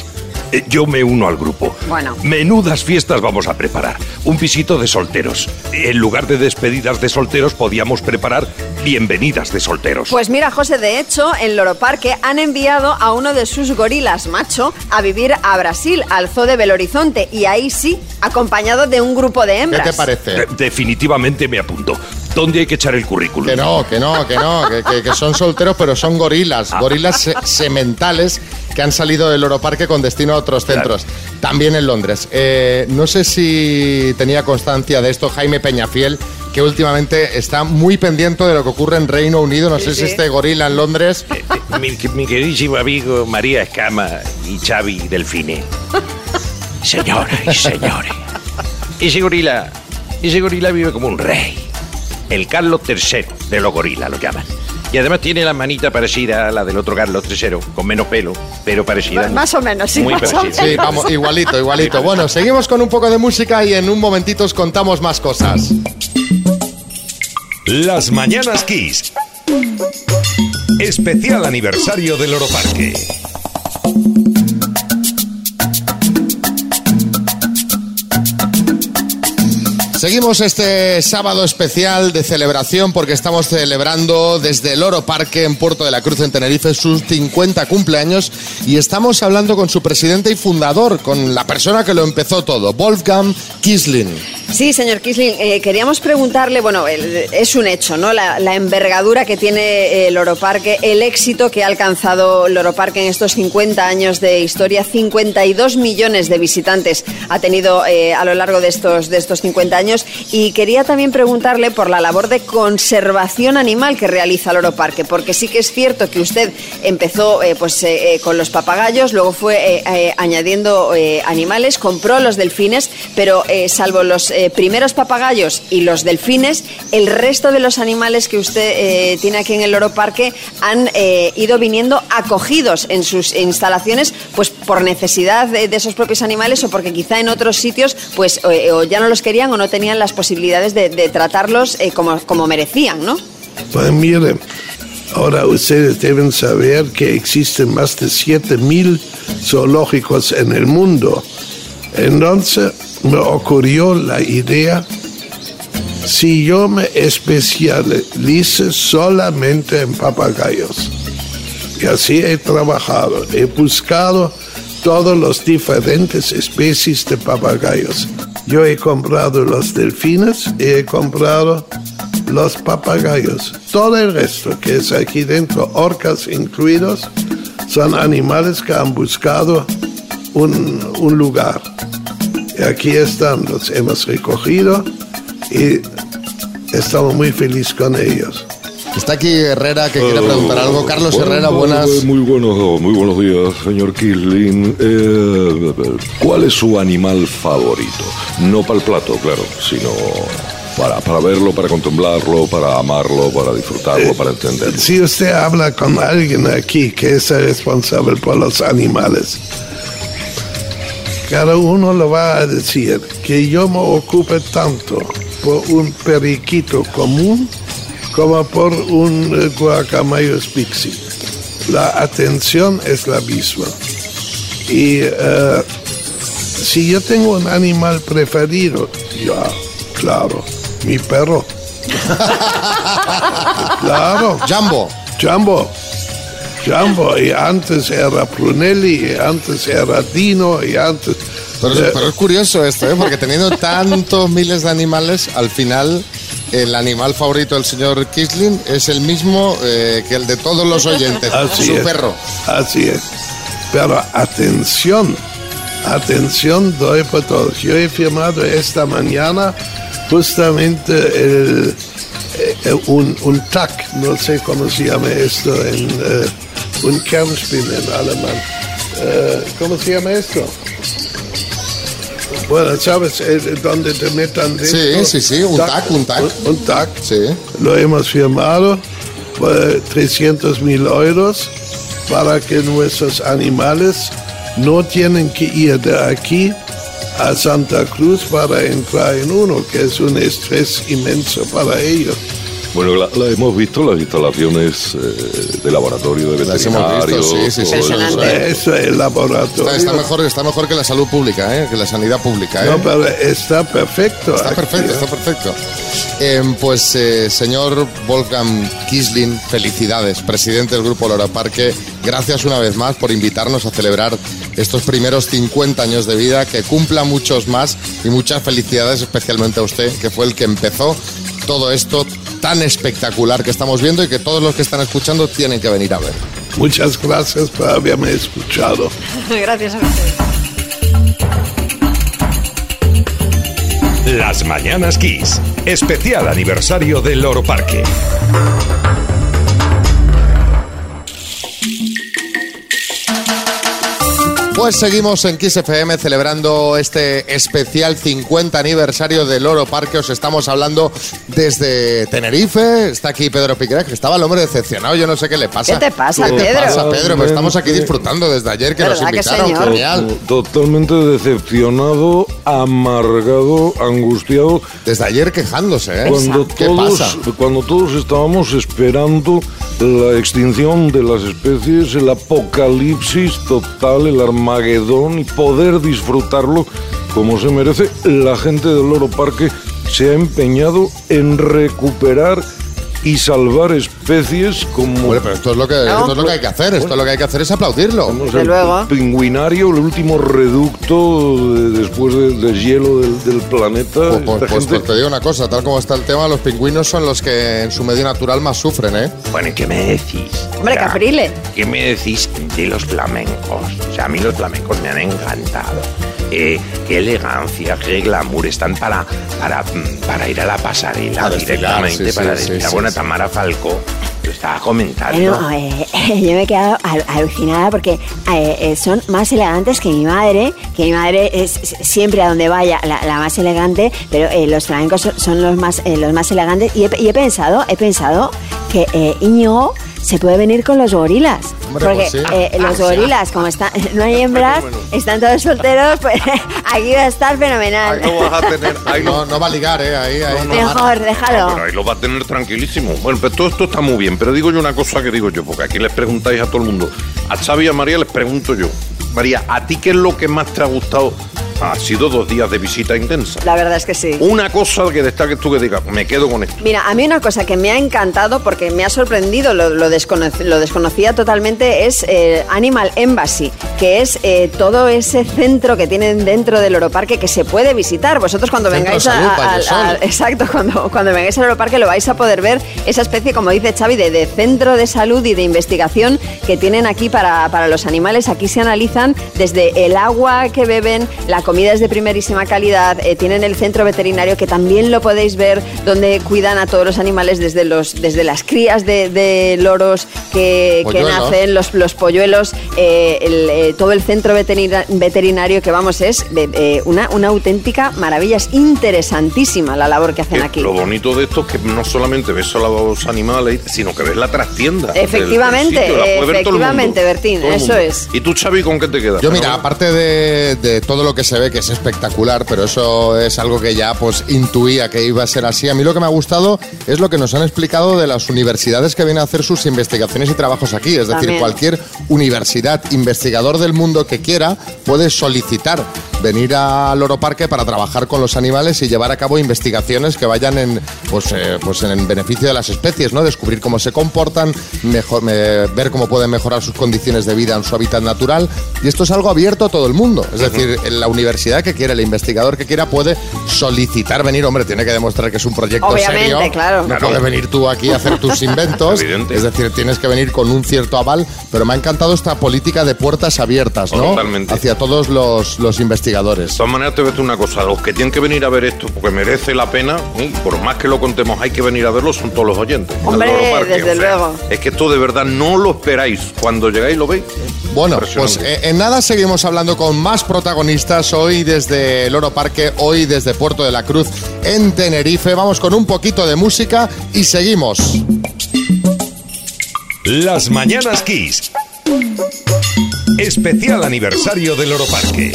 Eh, yo me uno al grupo. Bueno. Menudas fiestas vamos a preparar. Un pisito de solteros. En lugar de despedidas de solteros, podíamos preparar bienvenidas de solteros. Pues mira, José, de hecho, en Loro Parque han enviado a uno de sus gorilas macho a vivir a Brasil, al zoo de Belo Horizonte, y ahí sí, acompañado de un grupo de ¿Qué hembras. te parece? Eh, definitivamente me apunto. ¿Dónde hay que echar el currículum? Que no, que no, que no, que, que- que son solteros, pero son gorilas, gorilas se- sementales que han salido del Loro Parque con destino a otros centros, también en Londres. Eh, no sé si tenía constancia de esto Jaime Peñafiel, que últimamente está muy pendiente de lo que ocurre en Reino Unido. No sé si este gorila en Londres. mi, mi queridísimo amigo María Escama y Xavi Delfine. Señoras y señores, ese gorila, ese gorila vive como un rey. El Carlos III de los gorilas lo llaman. Y además tiene la manita parecida a la del otro Carlos III, con menos pelo, pero parecida. Más o menos, sí, Muy más o parecida. Sí, vamos, igualito, igualito. Bueno, seguimos con un poco de música y en un momentito os contamos más cosas. Las Mañanas Kiss, especial aniversario del Loro Seguimos este sábado especial de celebración porque estamos celebrando desde el Oro Parque en Puerto de la Cruz en Tenerife sus 50 cumpleaños y estamos hablando con su presidente y fundador, con la persona que lo empezó todo, Wolfgang Kisling. Sí, señor Kisling, eh, queríamos preguntarle, bueno, el- es un hecho, ¿no? La, la envergadura que tiene el Loro Parque, el éxito que ha alcanzado el Loro Parque en estos 50 años de historia, 52 millones de visitantes ha tenido eh, a lo largo de estos, de estos 50 años y quería también preguntarle por la labor de conservación animal que realiza el Loro Parque, porque sí que es cierto que usted empezó eh, pues, eh, eh, con los papagayos, luego fue añadiendo animales, compró los delfines, pero salvo los primeros papagayos y los delfines, el resto de los animales que usted tiene aquí en el Loro Parque han ido viniendo acogidos en sus instalaciones, pues por necesidad de, de esos propios animales o porque quizá en otros sitios pues o ya no los querían o no tenían las posibilidades de, de tratarlos eh, como, como merecían, ¿no? Pues miren, ahora ustedes deben saber que existen más de 7000 zoológicos en el mundo. Entonces me ocurrió la idea, si yo me especialice solamente en papagayos, y así he trabajado, he buscado todas las diferentes especies de papagayos. Yo he comprado los delfines y he comprado los papagayos. Todo el resto que es aquí dentro, orcas incluidos, son animales que han buscado un, un lugar. Y aquí están, los hemos recogido y estamos muy felices con ellos. Está aquí Herrera que quiere preguntar algo. Carlos Bueno, Herrera, buenas. Muy buenos, muy buenos días, señor Kisling. Eh, ¿Cuál es su animal favorito? No para el plato, claro, sino para, para verlo, para contemplarlo, para amarlo, para disfrutarlo, para entenderlo. Si usted habla con alguien aquí que es el responsable por los animales, cada uno lo va a decir que yo me ocupe tanto por un periquito común como por un eh, guacamayos pixie. La atención es la misma. Y eh, si yo tengo un animal preferido, ya, claro, mi perro. claro. Jumbo. Jumbo. Jumbo. Y antes era Prunelli, y antes era Dino, y antes... Pero, es- pero es curioso esto, ¿eh? porque teniendo tantos miles de animales, al final el animal favorito del señor Kisling es el mismo eh, que el de todos los oyentes, Así su es. perro. Así es. Pero atención, atención, doy por todos. Yo he firmado esta mañana justamente el, eh, un, un TAC, no sé cómo se llama esto en eh, un Kernspin en alemán. Eh, ¿Cómo se llama esto? Bueno, ¿sabes eh, dónde te metan dentro? Sí, sí, sí, un TAC, un TAC. Un, un TAC. Sí. Lo hemos firmado por 300 mil euros para que nuestros animales no tienen que ir de aquí a Santa Cruz para entrar en uno, que es un estrés inmenso para ellos. Bueno, la, la hemos visto, las instalaciones eh, de laboratorio de Las visto, veterinarios. sí, sí, sí. Eso es el laboratorio. Está, está mejor, está mejor que la salud pública, ¿eh? que la sanidad pública. ¿eh? No, pero está perfecto. Está aquí, perfecto, está perfecto. Em, pues, eh, señor Wolfgang Kisling, felicidades, presidente del Grupo Lora Parque. Gracias una vez más por invitarnos a celebrar estos primeros 50 años de vida, que cumpla muchos más y muchas felicidades especialmente a usted, que fue el que empezó todo esto tan espectacular que estamos viendo y que todos los que están escuchando tienen que venir a ver. Muchas gracias por haberme escuchado. Gracias a usted. Las Mañanas Kiss. Especial aniversario del Loro Parque. Pues seguimos en Kiss FM celebrando este especial 50 aniversario del Loro Parque. Os estamos hablando desde Tenerife. Está aquí Pedro Piquera, que estaba el hombre decepcionado. Yo no sé qué le pasa. ¿Qué te pasa, ¿Qué te Pedro? pasa, Pedro? Pero estamos aquí disfrutando desde ayer que nos ¿Verdad que invitaron. señor? Genial. Totalmente decepcionado, amargado, angustiado. Desde ayer quejándose, ¿eh? Cuando ¿Qué todos, pasa? cuando todos estábamos esperando la extinción de las especies, el apocalipsis total, el armagedón y poder disfrutarlo como se merece, la gente del Loro Parque se ha empeñado en recuperar y salvar especies como... Bueno, pero esto es lo que, esto es lo que hay que hacer, esto es lo que hay que hacer es aplaudirlo. Desde luego. Pingüinario, el último reducto de- después del deshielo del, del planeta. Pues, pues- pues- gente- pues te digo una cosa, tal como está el tema, los pingüinos son los que en su medio natural más sufren, ¿eh? Bueno, ¿y qué me decís? Hombre, O sea, Caprile. ¿Qué me decís de los flamencos? O sea, a mí los flamencos me han encantado. Eh, qué elegancia, qué glamour. Están para, para, mm, para ir a la pasarela desfilar, directamente, sí, para sí, desfilar. sí, bueno, sí. Tamara Falcó lo estaba comentando. Bueno, eh, yo me he quedado al- alucinada porque eh, son más elegantes que mi madre, que mi madre es siempre a donde vaya la, la más elegante, pero eh, los flamencos son, son los más eh, los más elegantes y he, y he pensado, he pensado que eh, Íñigo se puede venir con los gorilas. Hombre, porque pues sí. eh, los Ah, gorilas, como están, no hay hembras, están todos solteros, pues aquí va a estar fenomenal. Ahí lo vas a tener. Ahí No, no va a ligar, ¿eh? Ahí, ahí. Mejor, déjalo. Pero ahí lo va a tener tranquilísimo. Bueno, pues todo esto está muy bien, pero digo yo una cosa que digo yo, porque aquí les preguntáis a todo el mundo. A Xavi y a María les pregunto yo. María, ¿a ti qué es lo que más te ha gustado? Ha sido dos días de visita intensa. La verdad es que sí. Una cosa que destaques tú que digas, me quedo con esto. Mira, a mí una cosa que me ha encantado porque me ha sorprendido, lo, lo, descono- lo desconocía totalmente, es eh, Animal Embassy, que es eh, todo ese centro que tienen dentro del Oroparque que se puede visitar. Vosotros cuando Centro vengáis salud, a, a- Vallesol. a- Exacto, cuando, cuando vengáis al Oroparque lo vais a poder ver esa especie, como dice Xavi, de, de centro de salud y de investigación que tienen aquí para, para los animales. Aquí se analizan desde el agua que beben, la comida es de primerísima calidad, eh, tienen el centro veterinario que también lo podéis ver, donde cuidan a todos los animales desde, los, desde las crías de, de loros que, que nacen, los, los polluelos, eh, el, eh, todo el centro veterina- veterinario que vamos es una, una auténtica maravilla, es interesantísima la labor que hacen aquí. Lo bonito de esto es que no solamente ves a los animales, sino que ves la trastienda. del- del Efectivamente, sitio, la efectivamente, Bertín, eso mundo. es. ¿Y tú, Xavi, con qué te quedas? Yo mira, aparte de, de todo lo que se ve, que es espectacular, pero eso es algo que ya pues intuía que iba a ser así, a mí lo que me ha gustado es lo que nos han explicado de las universidades que vienen a hacer sus investigaciones y trabajos aquí. Es decir, También. cualquier universidad, investigador del mundo que quiera, puede solicitar venir al Loro Parque para trabajar con los animales y llevar a cabo investigaciones que vayan en, pues, eh, pues en beneficio de las especies, ¿no? Descubrir cómo se comportan, mejor, me- ver cómo pueden mejorar sus condiciones de vida en su hábitat natural. Y esto es algo abierto a todo el mundo. Es decir, en la universidad que quiera, el investigador que quiera, puede solicitar venir. Hombre, tiene que demostrar que es un proyecto Obviamente, serio. claro. No puedes venir tú aquí a hacer tus inventos. Evidente. Es decir, tienes que venir con un cierto aval. Pero me ha encantado esta política de puertas abiertas, ¿no? Totalmente. Hacia todos los, los investigadores. De todas maneras, te voy a decir una cosa. Los que tienen que venir a ver esto, porque merece la pena, y por más que lo contemos, hay que venir a verlo, son todos los oyentes. Hombre, desde luego. Es que esto de verdad no lo esperáis. Cuando llegáis lo veis. Bueno, pues eh, en nada seguimos hablando con más protagonistas hoy desde Loro Parque, hoy desde Puerto de la Cruz en Tenerife. Vamos con un poquito de música y seguimos. Las Mañanas Kiss. Especial aniversario del Oro Parque.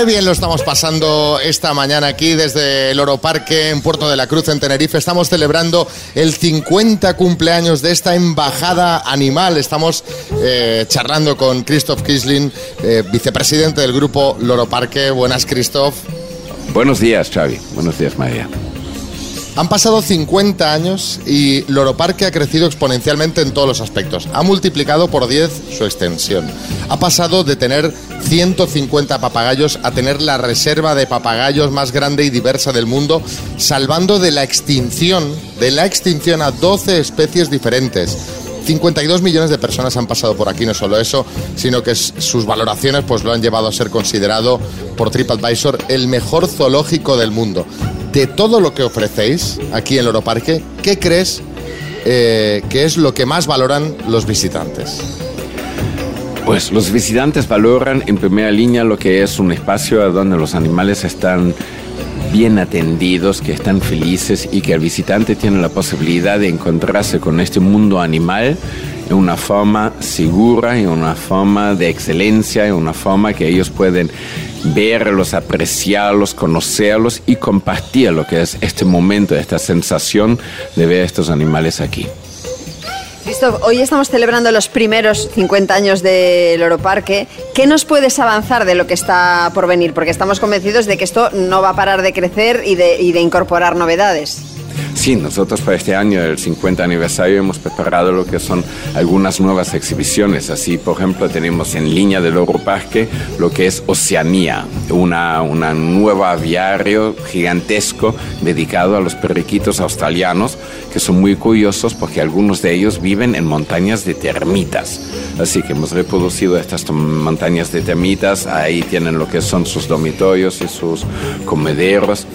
Qué bien lo estamos pasando esta mañana aquí desde el Oro Parque en Puerto de la Cruz en Tenerife. Estamos celebrando el 50 cumpleaños de esta embajada animal. Estamos eh, charlando con Christoph Kisling, eh, vicepresidente del grupo Loro Parque. Buenas, Christoph. Buenos días, Xavi. Buenos días, María. Han pasado 50 años y Loro Parque ha crecido exponencialmente en todos los aspectos. Ha multiplicado por 10 su extensión. Ha pasado de tener 150 papagayos a tener la reserva de papagayos más grande y diversa del mundo, salvando de la extinción, de la extinción a 12 especies diferentes. 52 millones de personas han pasado por aquí, no solo eso, sino que sus valoraciones pues lo han llevado a ser considerado por TripAdvisor el mejor zoológico del mundo. De todo lo que ofrecéis aquí en Loro Parque, ¿qué crees eh, que es lo que más valoran los visitantes? Pues los visitantes valoran en primera línea lo que es un espacio donde los animales están bien atendidos, que están felices y que el visitante tiene la posibilidad de encontrarse con este mundo animal en una forma segura, en una forma de excelencia, en una forma que ellos pueden verlos, apreciarlos, conocerlos y compartir lo que es este momento, esta sensación de ver a estos animales aquí. Christoph, hoy estamos celebrando los primeros 50 años del Loro Parque. ¿Qué nos puedes avanzar de lo que está por venir? Porque estamos convencidos de que esto no va a parar de crecer y de, y de incorporar novedades. Sí, nosotros para este año, el 50 aniversario, hemos preparado lo que son algunas nuevas exhibiciones. Así, por ejemplo, tenemos en línea del Oro Parque lo que es Oceanía, una, una nuevo aviario gigantesco dedicado a los periquitos australianos, que son muy curiosos porque algunos de ellos viven en montañas de termitas. Así que hemos reproducido estas montañas de termitas, ahí tienen lo que son sus dormitorios y sus comederos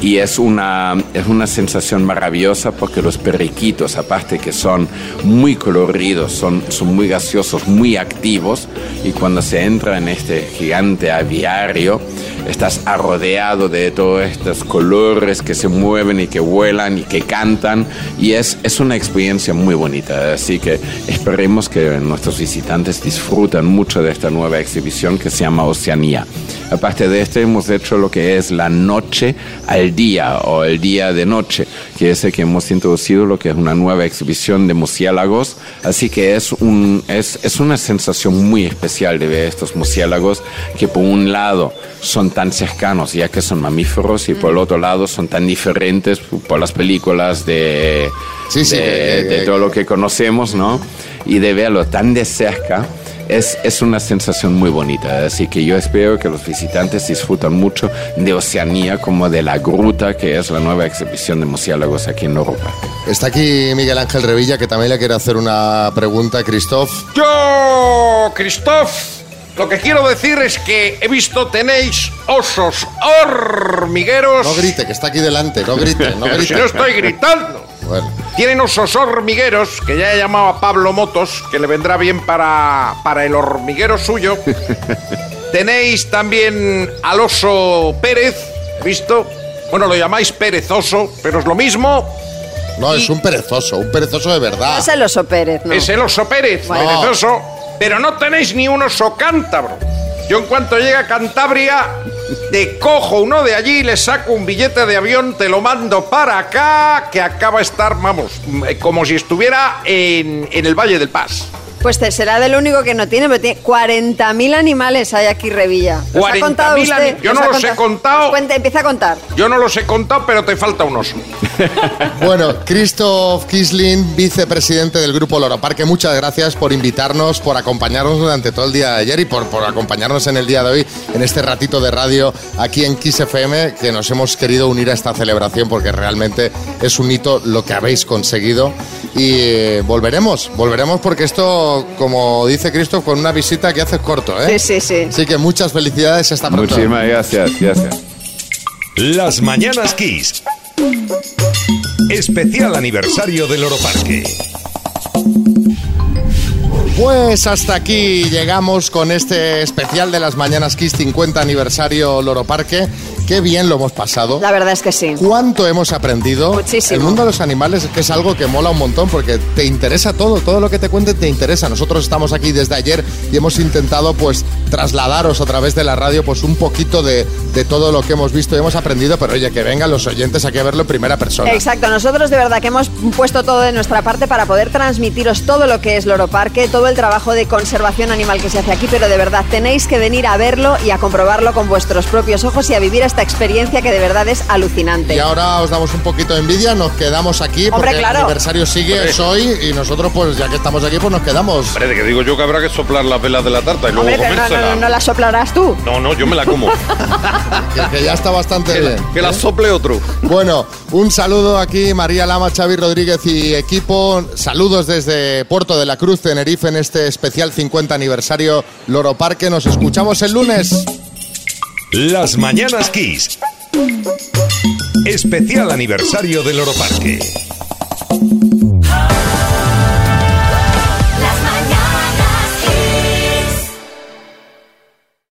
y es una, es una sensación maravillosa porque los periquitos, aparte que son muy coloridos, son, son muy gaseosos, muy activos, y cuando se entra en este gigante aviario, estás rodeado de todos estos colores que se mueven y que vuelan y que cantan, y es, es una experiencia muy bonita, así que esperemos que nuestros visitantes disfruten mucho de esta nueva exhibición que se llama Oceanía. Aparte de esto, hemos hecho lo que es la noche al día o el día de noche, que es el que hemos introducido lo que es una nueva exhibición de murciélagos. Así que es, un, es, es una sensación muy especial de ver estos murciélagos que por un lado son tan cercanos ya que son mamíferos y por el otro lado son tan diferentes por las películas de, Sí, sí, de, de que- todo lo que conocemos, ¿no? Y de verlo tan de cerca es, es una sensación muy bonita. Así que yo espero que los visitantes disfrutan mucho de Oceanía como de la gruta que es la nueva exhibición de murciélagos aquí en Europa. Está aquí Miguel Ángel Revilla, que también le quiere hacer una pregunta, Christoph. Yo, Christoph, lo que quiero decir es que he visto tenéis osos hormigueros. No grite, que está aquí delante, no grite, no grite. si no estoy gritando. Bueno, Tienen osos hormigueros, que ya he llamado a Pablo Motos, que le vendrá bien para, para el hormiguero suyo. Tenéis también al oso Pérez, ¿he visto? Bueno, lo llamáis perezoso, pero es lo mismo. no, es un perezoso, un perezoso de verdad. Es el oso Pérez, ¿no? Es el oso Pérez, Bueno. perezoso. Pero no tenéis ni un oso cántabro. Yo en cuanto llegue a Cantabria, te cojo uno de allí, le saco un billete de avión, te lo mando para acá, que acaba de estar, vamos, mm, como si estuviera en, en el Valle del Paz. Pues te será del único que no tiene, pero tiene 40.000 animales hay aquí Revilla. ¿Los ha 40.000 contado usted? yo no ha los he contado. Pues cuente, empieza a contar. Yo no los he contado, pero te falta un oso. Bueno, Christoph Kisling, vicepresidente del Grupo Loro Parque, muchas gracias por invitarnos, por acompañarnos durante todo el día de ayer y por, por acompañarnos en el día de hoy, en este ratito de radio aquí en Kiss FM, que nos hemos querido unir a esta celebración porque realmente es un hito lo que habéis conseguido. Y eh, volveremos, volveremos porque esto, como dice Christoph, con una visita que haces corto, ¿eh? Sí, sí, sí. Así que muchas felicidades, hasta pronto. Muchísimas gracias, gracias. Las Mañanas Kiss. Especial aniversario del Oro Parque. Pues hasta aquí llegamos con este especial de las Mañanas Kiss 50 aniversario Loro Parque. Qué bien lo hemos pasado. La verdad es que sí. ¿Cuánto hemos aprendido? Muchísimo. El mundo de los animales es que es algo que mola un montón porque te interesa todo, todo lo que te cuenten te interesa. Nosotros estamos aquí desde ayer y hemos intentado pues trasladaros a través de la radio pues un poquito de, de todo lo que hemos visto y hemos aprendido, pero oye, que vengan los oyentes aquí a verlo en primera persona. Exacto, nosotros de verdad que hemos puesto todo de nuestra parte para poder transmitiros todo lo que es Loro Parque, todo el trabajo de conservación animal que se hace aquí, pero de verdad tenéis que venir a verlo y a comprobarlo con vuestros propios ojos y a vivir esta experiencia que de verdad es alucinante. Y ahora os damos un poquito de envidia, nos quedamos aquí Hombre, porque claro. el aniversario sigue, Hombre. es hoy y nosotros pues ya que estamos aquí pues nos quedamos. Hombre, que digo yo que habrá que soplar las velas de la tarta y luego Hombre, pero no, no, la soplarás tú. No, no, yo me la como. Que, que ya está bastante que, bien. la, que la sople otro. Bueno, un saludo aquí, María Lama, Xavi Rodríguez y equipo. Saludos desde Puerto de la Cruz, Tenerife, en este especial 50 aniversario Loro Parque. Nos escuchamos el lunes. Las Mañanas Kiss. Especial aniversario del Oro Parque.